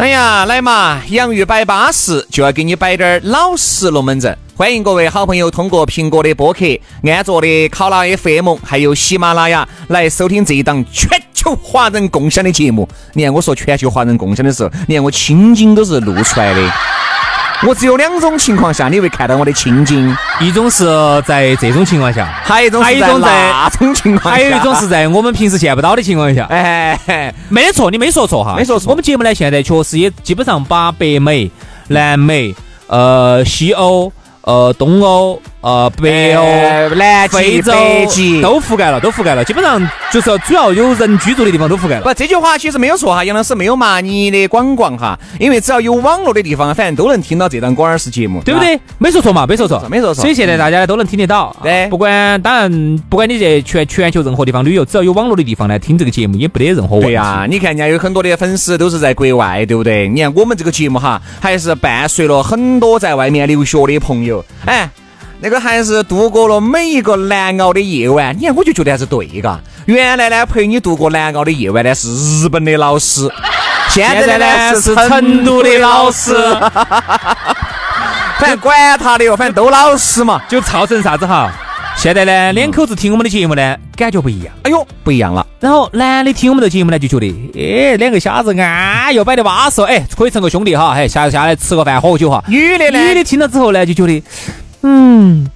哎呀，来嘛！洋芋摆巴适，就要给你摆点儿老实龙门阵。欢迎各位好朋友通过苹果的播客、安卓的考拉 FM，还有喜马拉雅来收听这一档全球华人共享的节目。你看我说全球华人共享的时候，你看我青筋都是露出来的。我只有两种情况下你会看到我的青筋，一种是在这种情况下，还有一种还有一种在那种情况下，还有一种是在我们平时见不到的情况下。哎，没得错，你没说错哈，没说错我们节目呢，现在确实也基本上把北美、南美、呃西欧、呃东欧、呃北欧、呃南极非洲北极都覆盖了，都覆盖了，基本上就是主要有人居住的地方都覆盖了。不，这句话其实没有错哈，杨老师没有骂你的广广哈，因为只要有网络的地方，反正都能听到这档广耳式节目，对不对？没说错嘛，没说错，没说错所以现在大家都能听得到。对啊不管当然，不管你在全全球任何地方旅游，只要有网络的地方来听这个节目，也不得任何问题。对呀、你看人家有很多的粉丝都是在国外，对不对？你看我们这个节目哈，还是伴随了很多在外面留学的朋友，哎，那个还是度过了每一个难熬的夜晚。你看，我就觉得还是对嘎。原来呢，陪你度过难熬的夜晚呢是日本的老师，现在呢呢是是成成都的老老师师。反正管他的哟，反正都老师嘛。就造成啥子哈？现在呢，两口子听我们的节目呢，感觉不一样。哎呦，不一样了。然后男的听我们的节目呢，就觉得，哎，两个瞎子啊，又摆得巴适，哎，可以成个兄弟哈，哎，下下来吃个饭喝个酒哈。女的呢？女的听了之后呢，就觉得，嗯，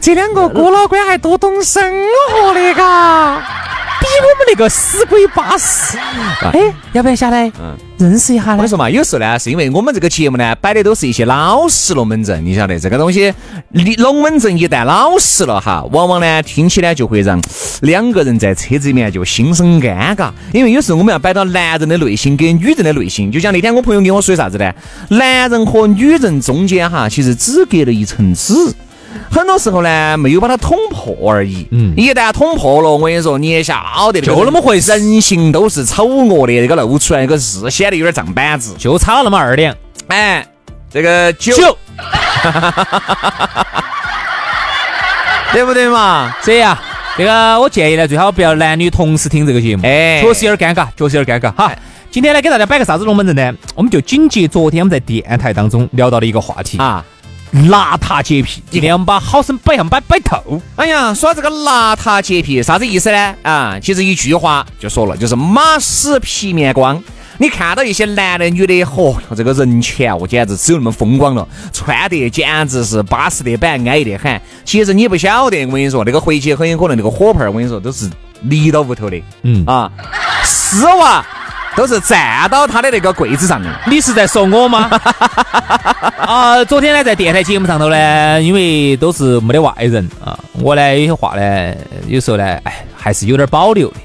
这两个哥老倌还多懂生活的嘎，比我们那个死鬼巴适。哎，要不要下来嗯认识一下呢我跟你？说嘛，有时候呢，是因为我们这个节目呢，摆的都是一些老实龙门阵，你晓得这个东西，你龙门阵一旦老实了哈，往往呢听起来就会让两个人在车子里面就心生尴尬，因为有时候我们要摆到男人的内心跟女人的内心，就像那天我朋友跟我说啥子呢？男人和女人中间哈，其实只隔了一层纸。很多时候呢，没有把它捅破而已。嗯，一旦捅破了，我跟你说，你也晓得，就那么回事人性都是丑恶的，这个露出来那个是显得有点胀板子。就差那么二两，哎，这个酒，酒。对不对嘛？这样啊，这个我建议呢，最好不要男女同时听这个节目，哎确实有点尴尬，确实有点尴尬哈。今天呢，给大家摆个啥子龙门阵呢？我们就紧接昨天我们在电台当中聊到的一个话题，啊，邋遢洁癖。今天我们把好生摆上摆摆透。哎呀，说这个邋遢洁癖啥子意思呢？啊，其实一句话就说了，就是马屎皮面光。你看到一些男的女的，嚯、这个人前哦，简直只有那么风光了，穿得简直是巴适得板，安逸得很。其实你不晓得，我跟你说，那个回去很有可能那个火盆儿，我跟你说都是立到屋头的，嗯啊，丝袜都是站到他的那个柜子上的。你是在说我吗？啊，昨天呢，在电台节目上头呢，因为都是没得外人啊，我呢有些话呢，有时候呢，哎，还是有点保留的。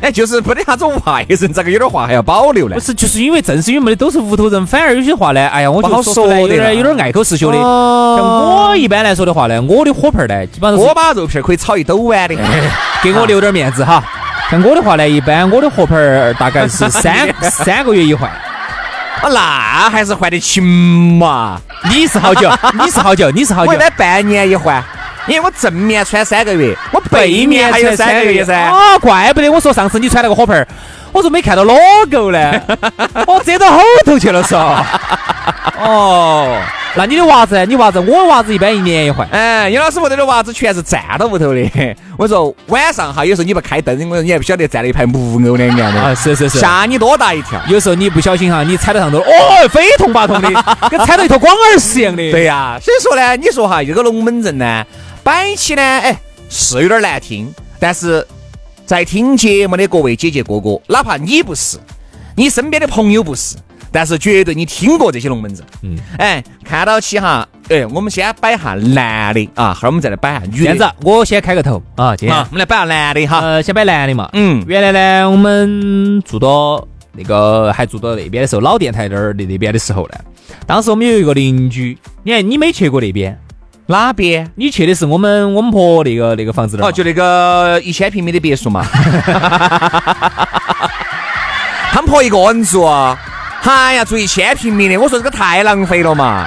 哎，就是没得啥子外人，这个有点话还要保留呢不。是，就是因为正是因为没得都是屋头人，反而有些话呢，哎呀，我就不好说的了点有点爱口是羞的。哦像我一般来说的话呢，我的火盆儿呢，基本上锅巴肉片儿可以炒一兜碗的。给我留点面子哈。像我的话呢，一般我的火盆儿大概是 三三个月一换。啊，那还是换得勤嘛。你是好久？你是好久？你是好久我一？般半年一换，因为我正面穿三个月，我背面还有三个月噻。哦，怪不得我说上次你穿那个火盆儿，我说没看到 logo 呢，我遮到后头去了嗦。哦，那你的袜子呢？你袜子，我袜子一般一年一换。哎，杨老师屋头的袜子全是站到屋头的。我说晚上哈，有时候你不开灯，我说你还不晓得站了一排木偶两样啊，的，是是是。吓你多大一跳。有时候你不小心哈，你踩到上头，哦，非痛八痛的，跟踩到一坨光耳屎一样的。对呀、所以说呢，你说哈，这个龙门阵呢，摆起呢，哎，是有点难听，但是在听节目的各位姐姐哥哥，哪怕你不是，你身边的朋友不是，但是绝对你听过这些龙门阵。嗯，哎，看到起哈，哎，我们先摆下男的啊，后儿我们再来摆下女的。这样子，我先开个头啊，今天啊，我们来摆下男的哈。呃，先摆男的嘛。嗯原来呢，我们住到那个还住到那边的时候，老电台那儿那那边的时候呢，当时我们有一个邻居，你看你没去过那边，哪边？你去的是我们我们婆那个那个房子那儿哦，就那个一千平米的别墅嘛。他们婆一个人住啊，哎呀，住一千平米的，我说这个太浪费了嘛。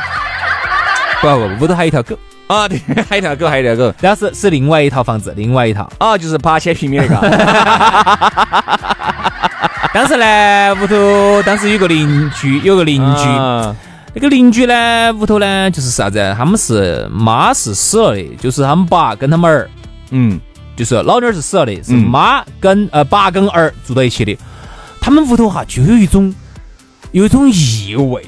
不不不，屋头还有一条狗，啊，对，还有一条狗，还有一条狗。然后是是另外一套房子，另外一套。啊，就是八千平米那个。当时 呢，屋头当时有个邻居，有个邻居，啊那个邻居呢，屋头呢就是啥子？他们是妈是死了的，就是他们爸跟他们儿，嗯，就是老妞儿是死了的，是嗯妈跟呃爸跟儿住到一起的。他们屋头哈就有一种有一种异味，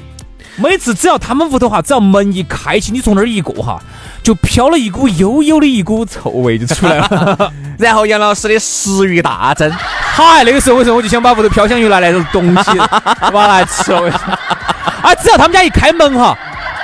每次只要他们屋头哈，只要门一开启，你从那儿一过哈，就飘了一股悠悠的一股臭味就出来了。然后杨老师的食欲大增，嗨，那个时候为什么我就想把屋头飘香鱼拿来东西，把它来吃了？啊，只要他们家一开门哈。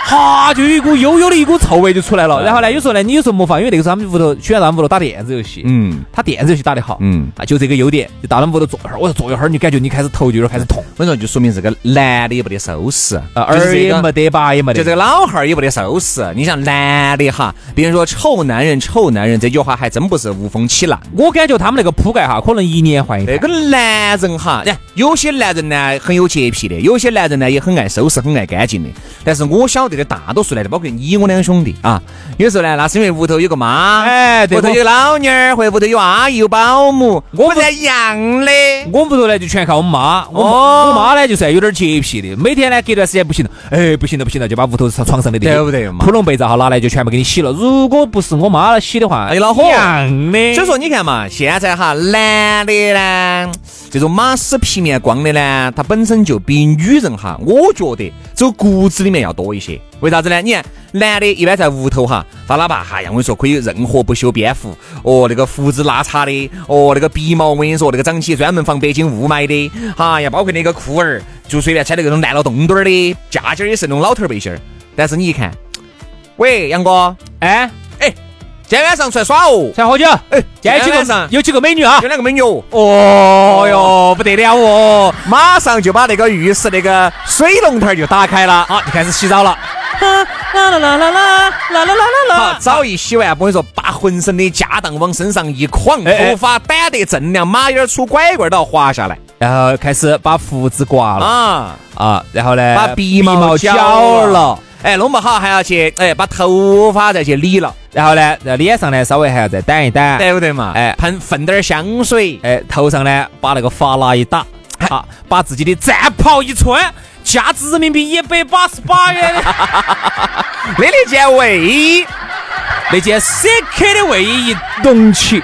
哈，就有一股悠悠的一股臭味就出来了。然后呢，有时候呢，你有时候没法，因为那个时候他们屋头喜欢们屋头打电子游戏，嗯，他电子游戏打得好，嗯啊，就这个优点，就到他们屋头坐一会儿，我说坐一会儿，你感觉你开始头就有点开始痛，我跟你说，就说明这个男的也没得收拾，啊，就是这个耳也没得，吧也没得，就这个老汉儿也没得收拾。你像男的哈，别人说臭男人，臭男人这句话还真不是无风起浪。我感觉他们那个铺盖哈，可能一年换一台。那个男人哈，哎有些男人呢很有洁癖的，有些男人呢也很爱收拾、很爱干净的。但是我晓得的大多数男的，包括你我两兄弟啊，有时候呢，那是因为屋头有个妈，哎对屋头有老妞儿，或者屋头有阿姨、有保姆，我们是一样的。我们屋头呢就全靠我妈，我、哦我妈呢就算有点洁癖的，每天呢隔段时间不行了，哎不行了不行了，就把屋头床上的对不对嘛被罩哈拿来就全部给你洗了。如果不是我妈来洗的话，哎恼火一样的。所以说，你看嘛，现在哈，男的呢，这种马屎皮面光的呢，他本身就比女人哈，我觉得走骨子里面要多一些。为啥子呢？你看，男的一般在屋头哈，他哪怕哈呀，我跟你说，可以任何不修边幅，哦，那个胡子拉碴的，哦，那个鼻毛，我跟你说，那个长起专门防北京雾霾的，哈呀，包括那个裤儿，就随便穿那种烂了洞洞儿的，夹脚儿也是那种老头儿背心儿。但是你一看，喂，杨哥，哎，今天晚上出来耍哦，出来喝酒？哎，今天晚上有几个美女啊有？两个美女哦。哦哟，不得了哦！马上就把那个浴室那个水龙头儿就打开了。好，就开始洗澡了。啦啦啦啦啦啦啦啦啦好，澡一洗完，我跟你说，把浑身的家当往身上一捆，哎哎头发掸得锃亮，马眼儿出拐棍儿都要滑下来然后开始把胡子刮了啊！啊，然后呢，把鼻毛绞绞了，，哎，弄不好还要去哎把头发再去理了，然后呢，在脸上呢稍微还要再掸一掸，对不对嘛？哎。喷喷点儿香水，哎，头上呢把那个发蜡一打，啊，把自己的战袍一穿，价值人民币一百八十八元。的的那件卫衣那件 CK 的卫衣一隆起，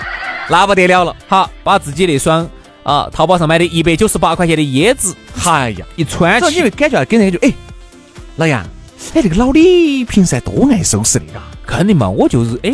那不得了了。好，把自己那双啊淘宝上买的一百九十八块钱的椰子。哎呀，一穿起。这你会，感觉跟人家就哎，老杨，哎，这个老李平时还多爱收拾的嘎。肯定嘛，我就是哎，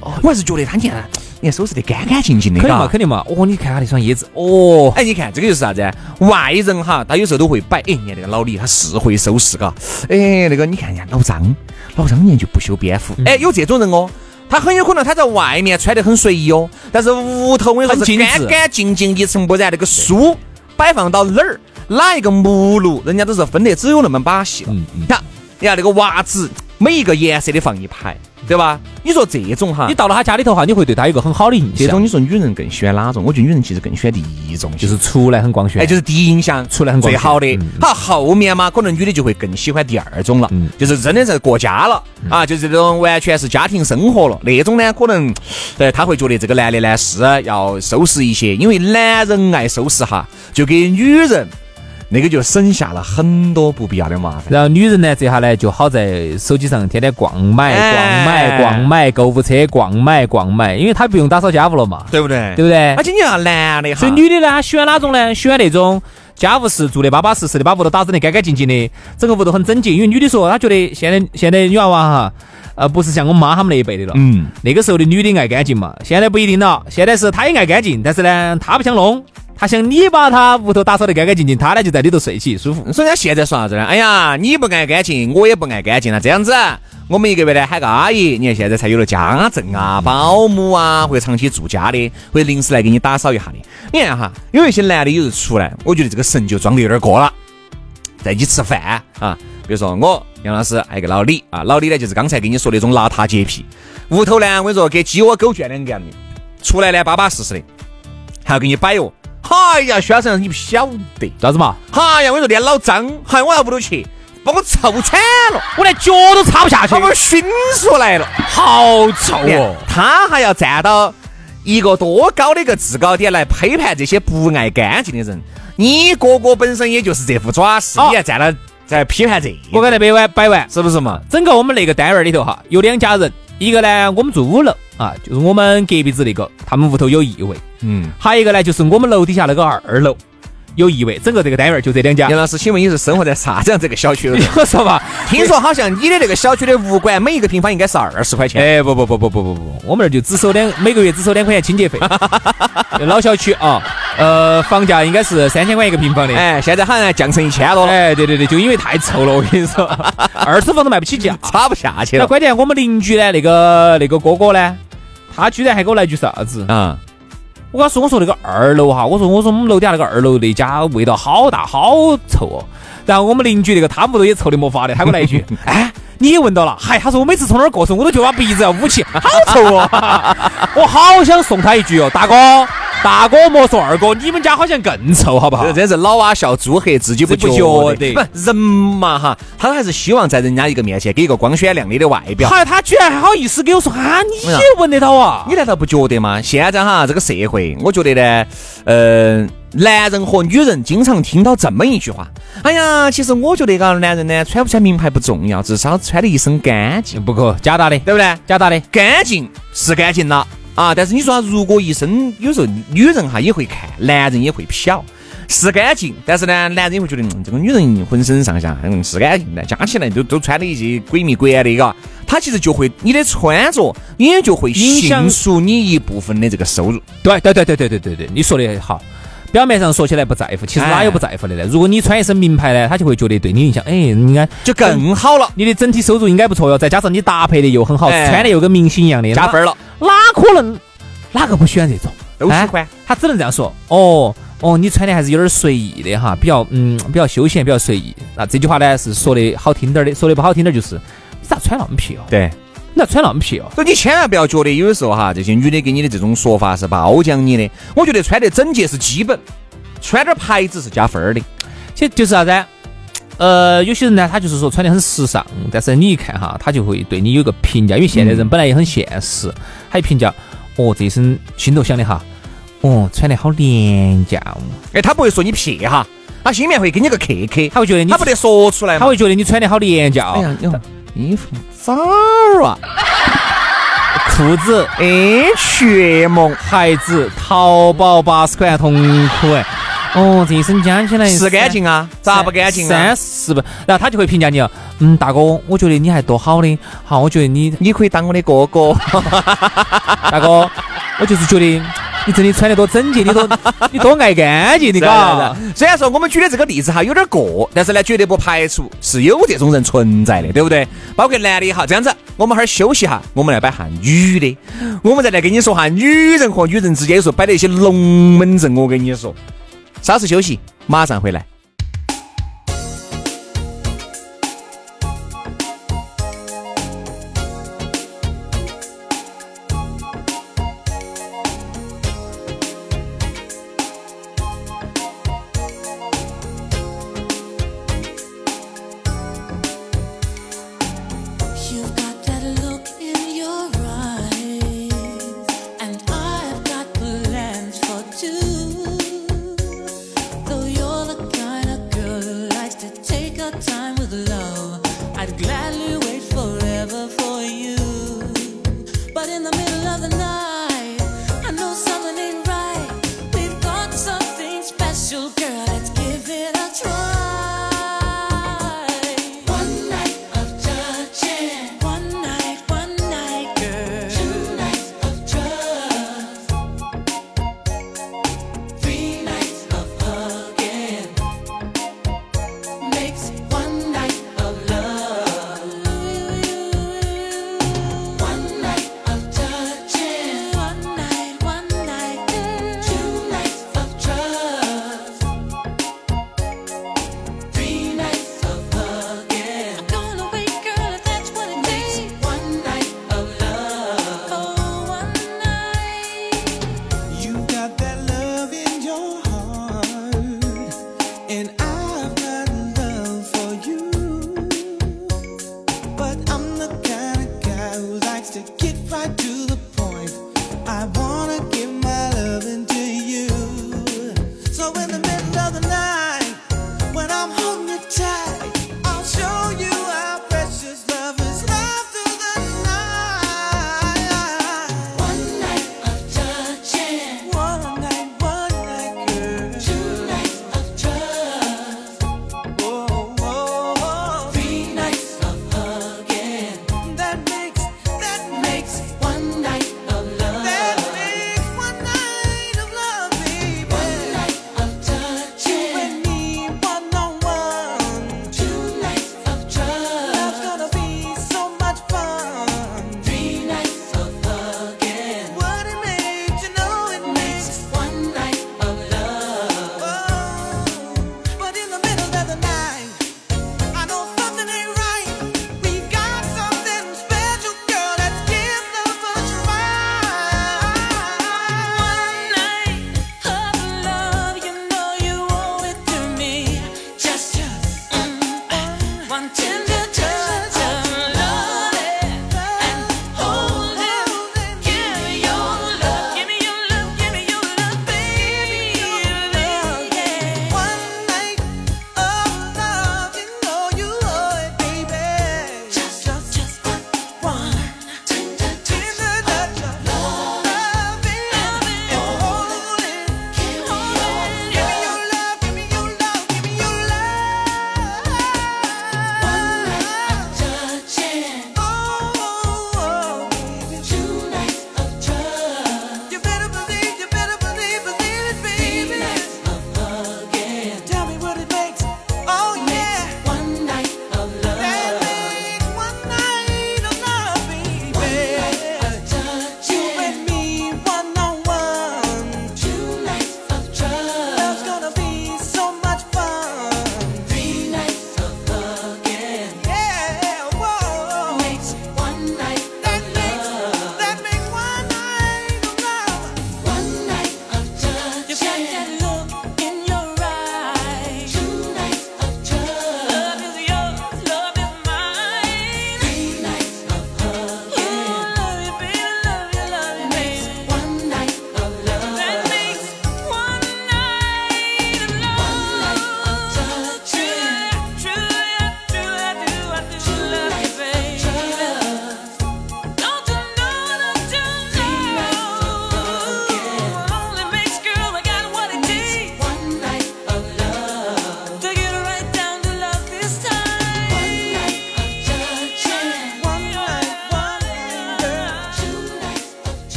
我还是觉得他你看，你看收拾得干干净净的，肯定嘛，肯定嘛，哦，你看他那双椰子，哦，哎，你看这个就是啥子？外人哈，他有时候都会摆，哎，你看那个老李他是会收拾，嘎，哎，那个你看人家老张，老张年就不修边幅，哎，有这种人哦。他很有可能他在外面穿得很随意哦，但是屋头我跟你说是干干净净一尘不染。那个书摆放到哪儿，哪一个目录，人家都是分得只有那么把戏了。嗯嗯看，你看那个袜子，每一个颜色的放一排，对吧？你说这种哈你，到了他家里头哈，你会对他有一个很好的印象，这种你说女人更喜欢哪种？我觉得女人其实更喜欢第一种，就是出来很光鲜，哎，就是第一印象出来很光鲜最好的嗯。好，后面嘛，可能女的就会更喜欢第二种了嗯，就是真的是过家了啊，就是这种完全是家庭生活了那种呢，可能对他会觉得这个男的呢是要收拾一些，因为男人爱收拾哈，就给女人那个就省下了很多不必要的麻烦。然后女人呢，这下呢就好在手机上天天逛买、哎逛买、逛买，购物车逛买、逛买，因为她不用打扫家务了嘛，对不对？对不对而？且你要男的哈，所以女的呢，她喜欢哪种呢？喜欢那种家务事做的巴巴适适的，把屋头打整得干干净净的，整个屋头很整洁。因为女的说，她觉得现在现在女娃娃哈，呃，不是像我妈他们那一辈的了。嗯，那个时候的女的爱干净嘛，现在不一定了。现在是她也爱干净，但是呢，她不想弄，他想你把他屋头打扫得干干净净，他呢就在里头睡起舒服。所以人家现在说啥子呢？哎呀，你不爱干净，我也不爱干净了。这样子，我们一个月呢喊个阿姨，你看现在才有了家政啊、保姆啊，或者长期住家的，或者临时来给你打扫一下的。你看哈，有一些男的有时出来，我觉得这个神就装的有点过了。在一起吃饭啊，比如说我杨老师，还有个老李啊，老李呢就是刚才跟你说那种邋遢洁癖，屋头呢我跟你说跟鸡窝狗圈两个样的，出来呢巴巴适适的，还要给你摆哦。哎呀，薛生你不晓得咋子嘛？哎呀，我跟你说连老张，喊我到屋头去，把我臭惨了，我连脚都擦不下去，把我熏出来了，好臭哦！他还要站到一个多高的一个制高点来批判这些不爱干净的人。你哥哥本身也就是这副爪势，你还站到在批判这？我刚才摆完摆完，是不是嘛？整个我们那个单元里头哈，有两家人，一个呢我们住五楼啊，就是我们隔壁子那个，他们屋头有异味，嗯，还有一个呢就是我们楼底下那个二楼。有异味，整个这个单元就这两家。杨老师，请问你是生活在啥子样这个小区？我 说嘛，听说好像你的那个小区的物管每一个平方应该是二十块钱。哎，不不不不不不不，我们那儿就只收两，每个月只收两块钱清洁费。老小区啊，呃，房价应该是三千块一个平方的。哎，现在好像降成一千多了。哎，对对对，就因为太臭了，我跟你说，二手房都卖不起价，差不下去了。那关键我们邻居呢，那个那个哥哥呢，他居然还给我来句啥子啊？我跟他说，我说那个二楼哈，我说我说我们楼底下那个二楼那家味道好大，好臭哦。然后我们邻居那个他屋头也臭的没法的，他给我来一句，哎，你也闻到了？嗨，他说我每次从那儿过时，我都觉得把鼻子要捂起，好臭哦。我好想送他一句哦，大哥。大哥莫说二哥，你们家好像更臭，好不好？真是老蛙笑猪黑，自己不觉得。不，人嘛哈，他还是希望在人家一个面前给一个光鲜亮丽的外表。还他居然还好意思给我说啊，你也闻得到啊？你难道不觉得吗？现在哈这个社会，我觉得呢，嗯，男人和女人经常听到这么一句话：哎呀，其实我觉得嘎，男人呢穿不穿名牌不重要，至少穿的一身干净，不可假打的，对不对？假打的，干净是干净了。啊！但是你说，如果一生有时候女人哈也会看，男人也会瞟，是干净。但是呢，男人也会觉得这个女人浑身上下嗯是干净的，加起来都都穿的一些鬼迷鬼眼的，嘎。他其实就会你的穿着也就会影响出你一部分的这个收入。对对对对对对对对，你说的好。表面上说起来不在乎，其实哪有不在乎的呢？如果你穿一身名牌呢，他就会觉得对你印象，哎，应该就更好了。你的整体收入应该不错哟，再加上你搭配的又很好，穿的又跟明星一样的，加分了。哪可能？哪个不喜欢这种？都喜欢。他只能这样说。哦哦，你穿的还是有点随意的哈，比较嗯，比较休闲，比较随意。那这句话呢是说的好听点的，说的不好听点就是，你咋穿那么皮哦？对，你咋穿那么皮哦？所以你千万不要觉得有的时候哈，这些女的给你的这种说法是褒奖你的。我觉得穿得整洁是基本，穿点牌子是加分的。其实就是啥子？呃，有些人呢，他就是说穿的很时尚，但是你一看哈，他就会对你有个评价，因为现代人本来也很现实，他一评价。哦，这一身心头想的哈，哦，穿的好廉价哦。哎，他不会说你撇哈，他心里面会给你个 K K，他会觉得你他不得说出来，他会觉得你穿的好廉价。哎呀，衣服咋儿啊？裤子 H&M，鞋子淘宝八十块钱同款哎。哦，这一身加起来是干净啊？咋不干净啊？三十不，然后他就会评价你哦。嗯，大哥，我觉得你还多好的。好，我觉得你你可以当我的哥哥。大哥，我就是觉得你真的穿得多整洁，你多 你多爱干净的嘎。虽然说我们举的这个例子哈有点过，但是呢，绝对不排除是有这种人存在的，对不对？包括男的也好，这样子，我们哈儿休息哈，我们来摆下女的，我们再来跟你说哈，女人和女人之间有时候摆的一些龙门阵，我跟你说。稍事休息，马上回来。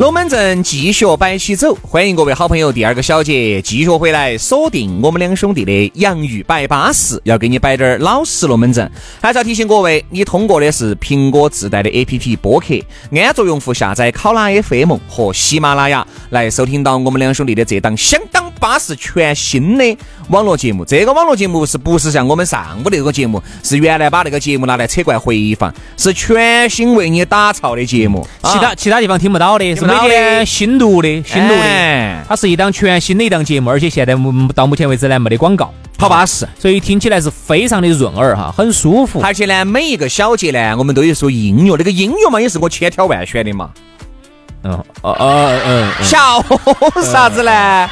龙门阵继续摆起走，欢迎各位好朋友第二个小姐继续回来锁定我们两兄弟的洋芋摆巴士，要给你摆点儿老实龙门阵。还是要提醒各位，你通过的是苹果自带的 APP 播客，安卓用户下载考拉 FM 和喜马拉雅来收听到我们两兄弟的这档相当巴适全新的网络节目。这个网络节目是不是像我们上午那个节目，是原来把那个节目拿来扯过来回放，是全新为你打造的节目，其他其他地方听不到的，是每天新录的，新录的，它是一档全新的一档节目，而且现在到目前为止呢没得广告，好巴适，所以听起来是非常的润耳哈，很舒服。而且呢，每一个小节呢，我们都有说音乐，那个音乐嘛，也是我千挑万选的嘛。嗯，哦哦嗯，笑啥子呢？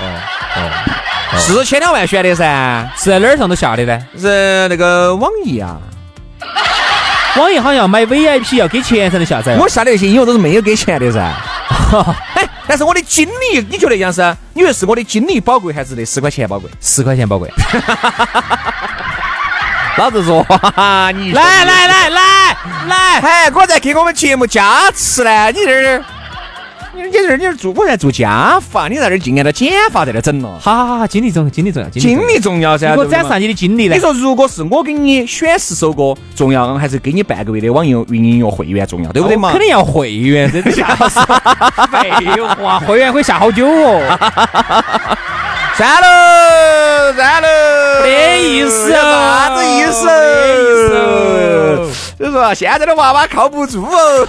哦 是千挑万选的噻，是在哪儿上头下的呢？是那个网易啊。网易好像买 VIP 要给钱才能下载。我下的那些音乐都是没有给钱的噻。哎，但是我的精力，你觉得杨生？你觉得是我的精力宝贵，还是那十块钱宝贵？十块钱宝贵。老子说，你来来来来来，哎，我在给我们节目加持呢，你这儿，你这儿你这儿做，我在做家法，你在这儿净按照减法在那儿整了。好好好，精力重，精力重要，精力重要噻，如果展示下你的精力呢？你说如果是我给你选十首歌重要，还是给你半个月的网易云音乐会员重要，对不对嘛？肯定要会员，这下 废话，会员可以下好久哦。算了算了，没意思，啥子意思？没意思。所以说现在的娃娃靠不住哦。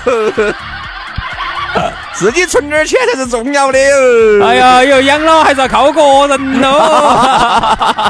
自己存点钱才是重要的哦。哎呀，有养老还是要靠个人喽。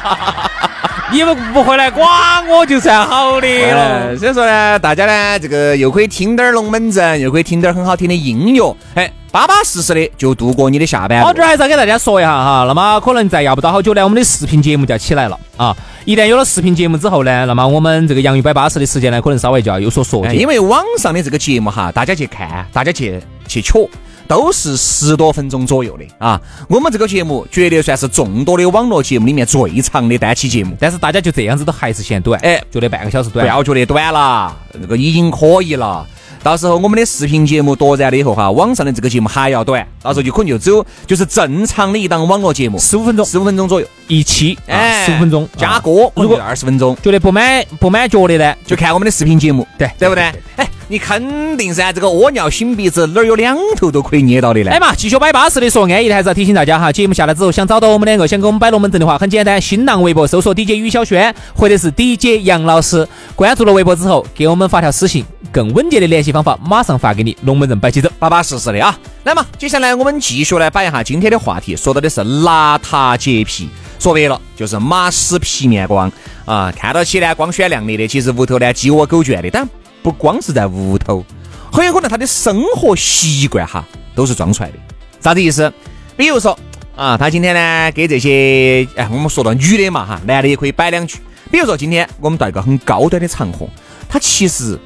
你们不回来管我就算好的了。所以说呢，大家呢，这个又可以听点龙门阵，又可以听点很好听的音乐，哎，巴巴适适的就度过你的下班。好，这儿还是要给大家说一下哈。那么可能再要不到好久呢，我们的视频节目就要起来了啊。一旦有了视频节目之后呢，那么我们这个洋芋摆巴适的时间呢，可能稍微就要有所缩减。因为网上的这个节目哈，大家去看，大家去去瞧。都是十多分钟左右的啊！我们这个节目绝对算是众多的网络节目里面最长的单期节目，但是大家就这样子都还是嫌短，哎，觉得半个小时短，不要觉得短了，这个已经可以了。到时候我们的视频节目夺燃了以后哈，网上的这个节目还要短，到时候就可能就只有就是正常的一档网络节目，十五分钟，十五分钟左右一期，哎，十五分钟加歌，如果二十分钟，觉得不满不满觉得呢，就看我们的视频节目，对对不对？哎，你肯定噻，这个屙尿擤鼻子哪儿有两头都可以捏到的呢？哎嘛，继续摆巴适的说，安逸的还是要提醒大家哈，节目下来之后想找到我们两个，想跟我们摆龙门阵的话，很简单，新浪微博搜索 DJ 于小轩或者是 DJ 杨老师，关注了微博之后给我们发条私信，更稳健的联系方法马上发。给你龙门阵摆起走，巴巴适适的啊！来嘛，接下来我们继续来摆一下今天的话题，说到的是邋遢洁癖，说白了就是马屎皮面光啊！看到起呢光鲜亮丽的，其实屋头呢鸡窝狗圈的。但不光是在屋头，很有可能他的生活习惯哈都是装出来的。啥子意思？比如说啊，他今天呢给这些哎，我们说到女的嘛哈，男的也可以摆两句。比如说今天我们到一个很高端的场合，他其实。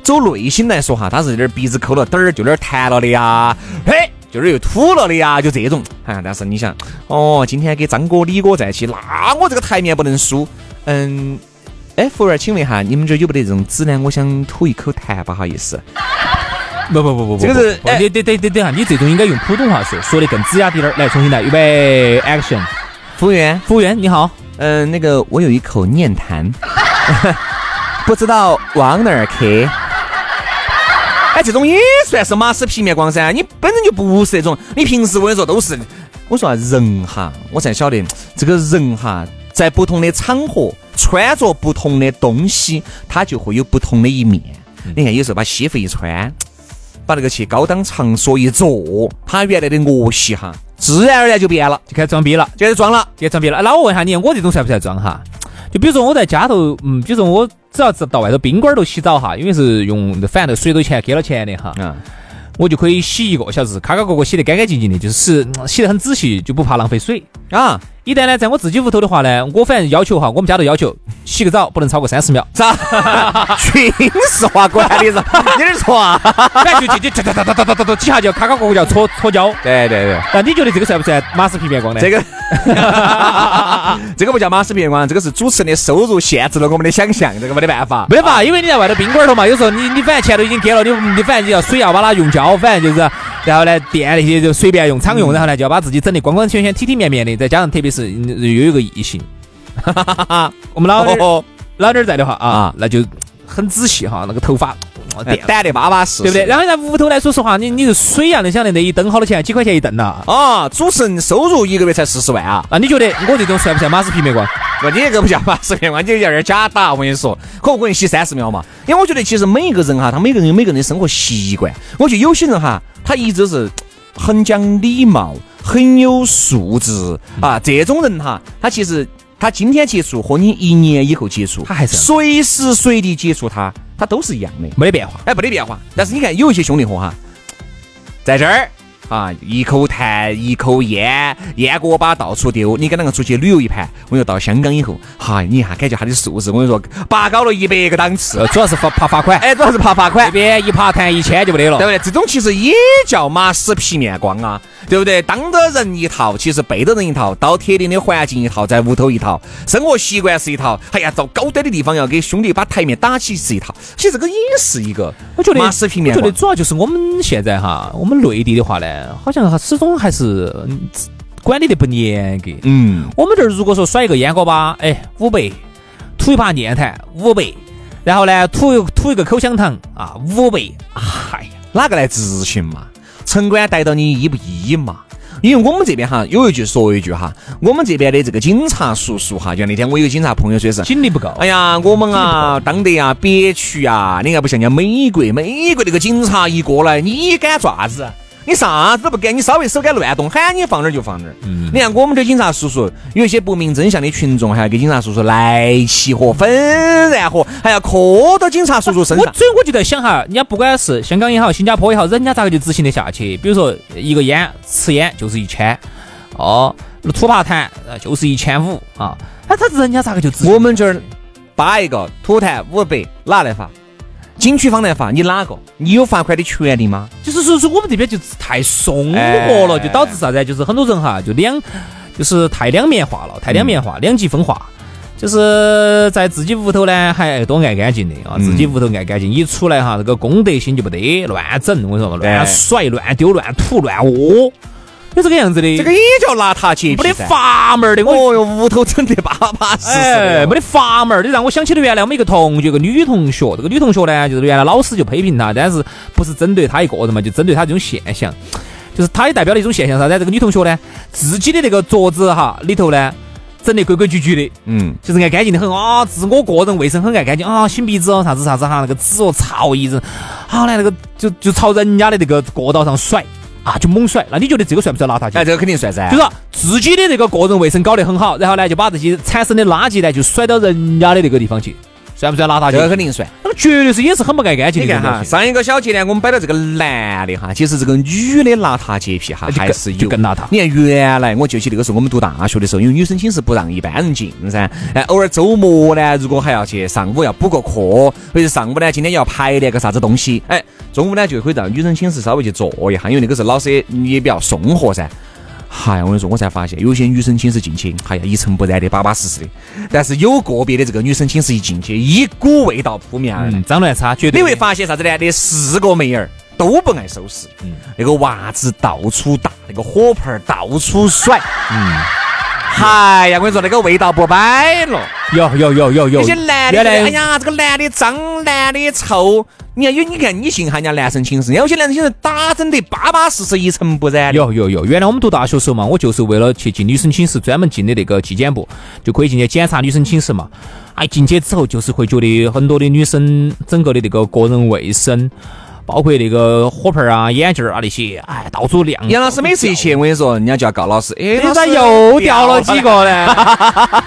走内心来说哈，他是有点鼻子抠了点儿，就有点弹了的呀，嘿，就有点又吐了的呀，就这种。哎，但是你想，哦，今天给张哥、李哥在一起，那我这个台面不能输。嗯，哎，服务员，请问一下，你们这有没得这种纸呢？我想吐一口痰，不好意思。不不不不不，这个是，哎，等等等等等下，你这种应该用普通话说，说的更吱呀滴点儿。来，重新来，预备，action。服务员，服务员，你好。嗯，那个我有一口念痰，不知道往哪儿去。哎，这种也算是马屎皮面光噻！你本身就不是那种，你平时我跟你说都是。我说啊，人哈，我才晓得这个人哈，在不同的场合穿着不同的东西，它就会有不同的一面。你看，有时候把西服一穿，把那个去高档场所一坐，他原来的恶习哈，自然而然就变了，就开始装逼了，就开始装了，就装逼了。那我问下你，我这种算不算装哈？就比如说我在家头，嗯，比如说我只要是到外头宾馆头洗澡哈，因为是用反正水都钱给了钱的哈，嗯，我就可以洗一个小时，卡卡个个洗得干干净净的，就是洗得很仔细，就不怕浪费水啊。一旦呢，在我自己屋头的话呢，我反正要求哈，我们家都要求洗个澡不能超过三十秒。咋？军事化管理是？你是错啊？反正就就就哒哒哒哒哒哒哒几下就咔咔个个就搓搓胶。对对对。那你觉得这个算不算马斯皮面光呢？这个，这个不叫马斯皮面光，这个是主持人的收入限制了我们的想象，这个没得办法。没法，因为你在外头宾馆头嘛，有时候你你反正钱都已经给了，你你反正你要水要把它用胶，反正就是，然后呢电那些就随便用常用，然后呢就要把自己整得光光鲜鲜、体体面面的，再加上特别是又有一个。异性，我们老点老点在的话啊，那就很仔细哈，那个头发掸得巴巴适，对不对？然后在屋头来说实话，你你是水样的，晓得那一灯好多钱？几块钱一灯呐？啊，主持人收入一个月才四十万啊！那你觉得我这种算不算马屎皮面光？不，你这个不叫马屎皮面光，你有点假打。我跟你说，可不可能洗三十秒嘛？因为我觉得其实每一个人哈，他每个人有每个人的生活习惯。我觉得有些人哈，他一直是很讲礼貌。很有素质啊！这种人哈，他其实他今天接触和你一年以后接触，他还是随时随地接触他，他都是一样的，没得变化，哎，没得变化。但是你看有一些兄弟伙哈，在这儿。啊，一口痰，一口烟，烟锅巴到处丢。你跟那个出去旅游一盘，我跟你说到香港以后，哈，你一下感觉他的素质，我跟你说拔高了一百个档次。主要是罚怕罚款，哎，主要是怕罚款。这边一爬痰一千就没得了，对不对？这种其实也叫马屎皮面光啊。对不对？当着人一套，其实背着人一套，到特定的环境一套，在屋头一套，生活习惯是一套，哎呀，到高端的地方要给兄弟把台面打起是一套。其实这个也是一个，我觉得马斯平面。我觉得主要就是我们现在哈，我们内地的话呢，好像始终还是管理的不严格。嗯，我们这儿如果说甩一个烟锅巴，哎，五百；吐一把念坛，五百；然后呢，吐吐一个口香糖啊，五百。哎呀，哪个来执行嘛？城管逮到你依不依嘛？因为我们这边哈有一句说一句哈，我们这边的这个警察叔叔哈，就那天我有个警察朋友说是警力不够。哎呀，我们啊当得啊憋屈啊，你看不像人家美国，美国那个警察一过来，你敢爪子？你啥子都不敢，你稍微手敢乱动，喊你放哪儿就放哪儿。嗯，你看我们这警察叔叔，有一些不明真相的群众，还要给警察叔叔来气火粉然火，还要磕到警察叔叔身上。所以我就在想哈，人家不管是香港也好，新加坡也好，人家咋个就执行得下去？比如说一个烟，吃烟就是一千，哦，吐把痰就是一千五啊，哎他人家咋个就执行？我们这儿扒一个吐痰五百，哪来罚？景区方来罚你哪个？你有罚款的权利吗？就是说说我们这边就太松活了，就导致啥子？就是很多人哈，就两就是太两面化了，太两面化，两极分化。就是在自己屋头呢，还多爱干净的啊，自己屋头爱干净，一出来哈，这个公德心就不得，乱整，我跟你说嘛，乱甩、乱丢、乱吐、乱屙。就这个样子的，这个也叫邋遢洁癖，没得阀门的。哦哟，屋头整得巴巴适适，没得阀门的，让我想起了原来我们一个同学，个女同学。这个女同学呢，就是原来老师就批评她，但是不是针对她一个人嘛，就针对她这种现象，就是她也代表了一种现象啥子？这个女同学呢，自己的那个桌子哈里头呢，整得规规矩矩的，嗯，就是爱干净的很啊，自我个人卫生很爱干净啊，擤鼻子哦，啥子啥子哈，那个纸哦，草一子，好嘞，那个就就朝人家的那个过道上甩。啊，就猛甩，那你觉得这个算不算邋遢？哎，这个肯定算噻。就是自己的这个个人卫生搞得很好，然后呢，就把这些产生的垃圾呢，就甩到人家的那个地方去。算不算邋遢？这个肯定算，那个绝对是也是很不爱干净。你看哈，上一个小节呢，我们摆到这个男的哈，其实这个女的邋遢洁癖哈还是有更邋遢。你看原来我就记那个时候我们读大学的时候，因为女生寝室不让一般人进噻，哎，偶尔周末呢，如果还要去上午要补个课，或者上午呢今天要排练个啥子东西，哎，中午呢就可以到女生寝室稍微去坐一下，因为那个时候老师也比较松活噻。嗨，我跟你说，我才发现有些女生寝室进去，哎呀，一尘不染的，巴巴适适的。但是有个别的这个女生寝室一进去，一股味道扑面而来，脏乱差，绝对。你会发现啥子呢？那四个妹儿都不爱收拾，嗯，那个袜子到处打，那个火盆到处甩，嗯，嗨呀，我跟你说，那个味道不摆了。有有有有有。那些男的，哎呀，这个男的脏，男的臭。你看有，你看你信哈人家男生寝室，有些男生寝室打整得巴巴适适，一尘不染。有有有，原来我们读大学时候嘛，我就是为了去进女生寝室，专门进的那个纪检部，就可以进去检查女生寝室嘛。哎，进去之后就是会觉得很多的女生整个的那个个人卫生，包括那个火盆啊、眼镜啊那些，哎，到处亮。杨老师每次一去，我跟你说，人家就要告老师，哎，咋又掉了几个呢？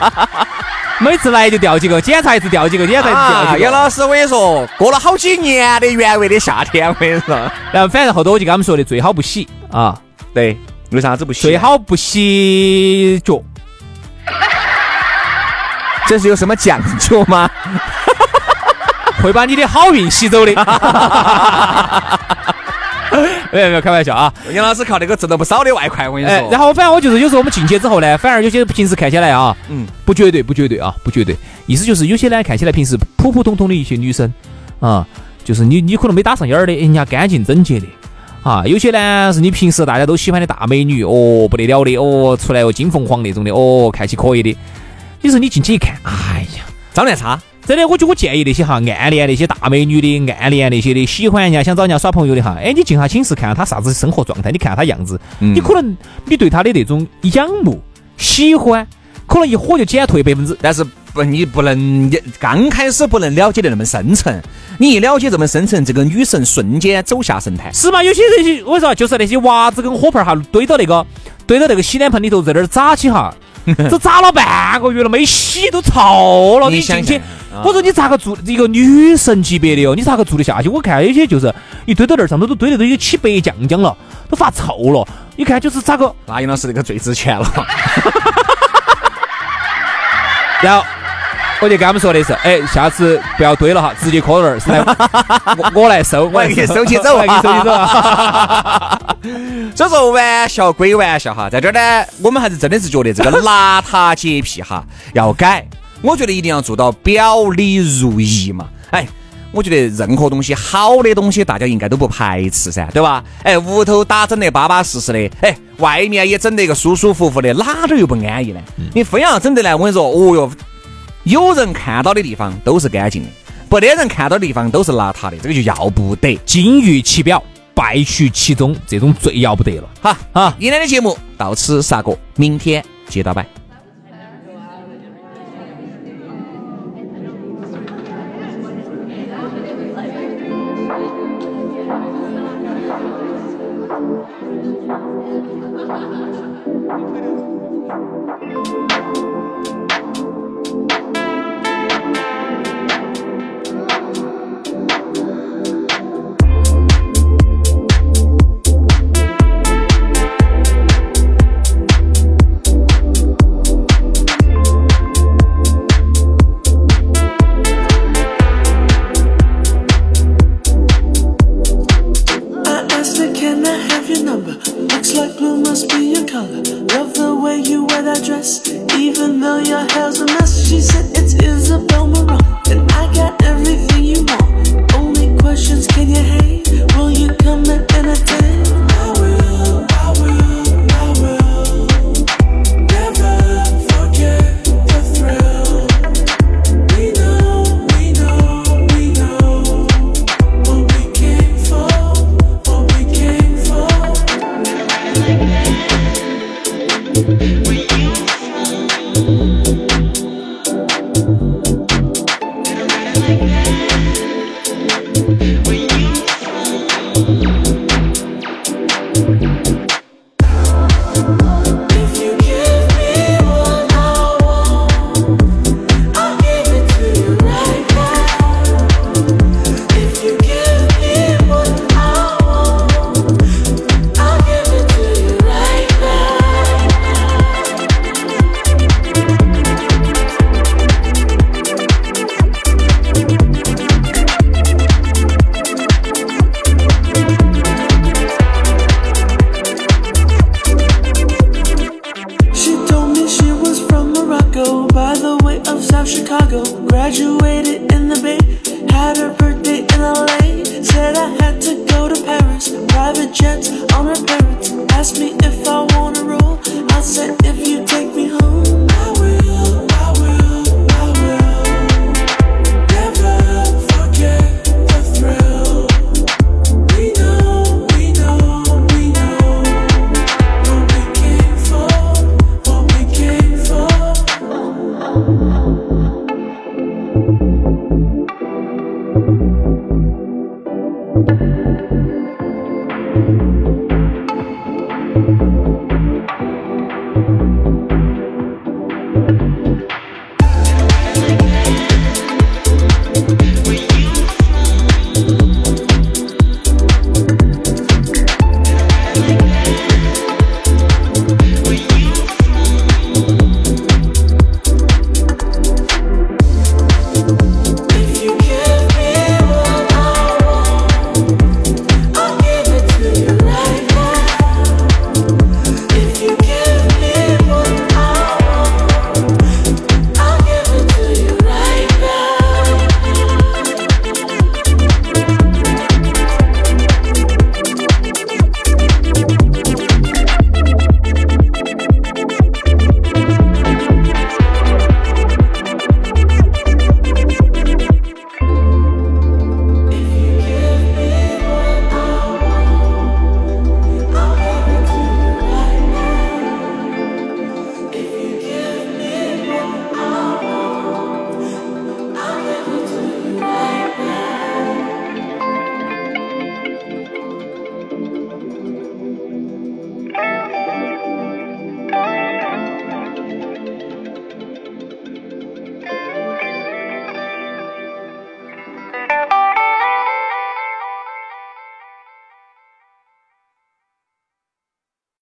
每次来就掉几个，检查一次掉几个，检查一次掉几个。杨老师，我跟你说，过了好几年的原味的夏天，我跟你说。然后反正后头我就跟他们说的，最好不洗啊。对，为啥子不洗？最好不洗脚。这是有什么讲究吗？会把你的好运吸走的。没有没有开玩笑啊！杨老师靠那个挣了不少的外快，我跟你说。然后反正我就是有时候我们进去之后呢，反而有些平时看起来啊，嗯，不绝对不绝对啊，不绝对。意思就是有些呢看起来平时普普通通的一些女生啊，就是你你可能没打上眼儿的，人家干净整洁的啊。有些呢是你平时大家都喜欢的大美女哦，不得了的哦，出来哦金凤凰那种的哦，看起可以的。你说你进去一看，哎呀，脏乱差。真的，我就我建议那些哈暗恋那些大美女的、暗恋那些的、喜欢人家、想找人家耍朋友的哈，哎，你进下寝室看下她啥子生活状态，你看下她样子，你可能你对她的那种仰慕、喜欢，可能一火就减退百分之。但是不，你不能刚开始不能了解的那么深层，你一了解这么深层，这个女神瞬间走下神坛。是嘛？有些人我说就是那些袜子跟火盆哈堆到那个堆到那个洗脸盆里头，在那儿扎起哈。都扎了半个月了，没洗都臭了。你进去，我说你咋个住一个女神级别的哦？你咋个住得下去？我看有些就是一堆到那儿上头都堆的都有起白浆浆了，都发臭了。你看就是咋个？那杨老师那个最值钱了。然后我就跟他们说的是，哎，下次不要堆了哈，直接磕那儿，是来 我我来收，我来给你收起走，我来给你收起走。所以说玩笑归玩笑哈，在这儿呢，我们还是真的是觉得这个邋遢洁癖哈要改。我觉得一定要做到表里如一嘛。哎，我觉得任何东西好的东西，大家应该都不排斥噻，对吧？哎，屋头打整得巴巴适适的，哎，外面也整得个舒舒服服的，哪点又不安逸呢？你非要整得来，我跟你说，哦哟。有人看到的地方都是干净的，不得人看到的地方都是邋遢的，这个就要不得。金玉其表，败絮其中，这种最要不得了。好啊，今天的节目到此杀过，明天接着摆。by the way of South Chicago. Graduated in the Bay, had her birthday in LA. Said I had to go to Paris, private jets on her parents. Asked me if I wanna roll, I said if you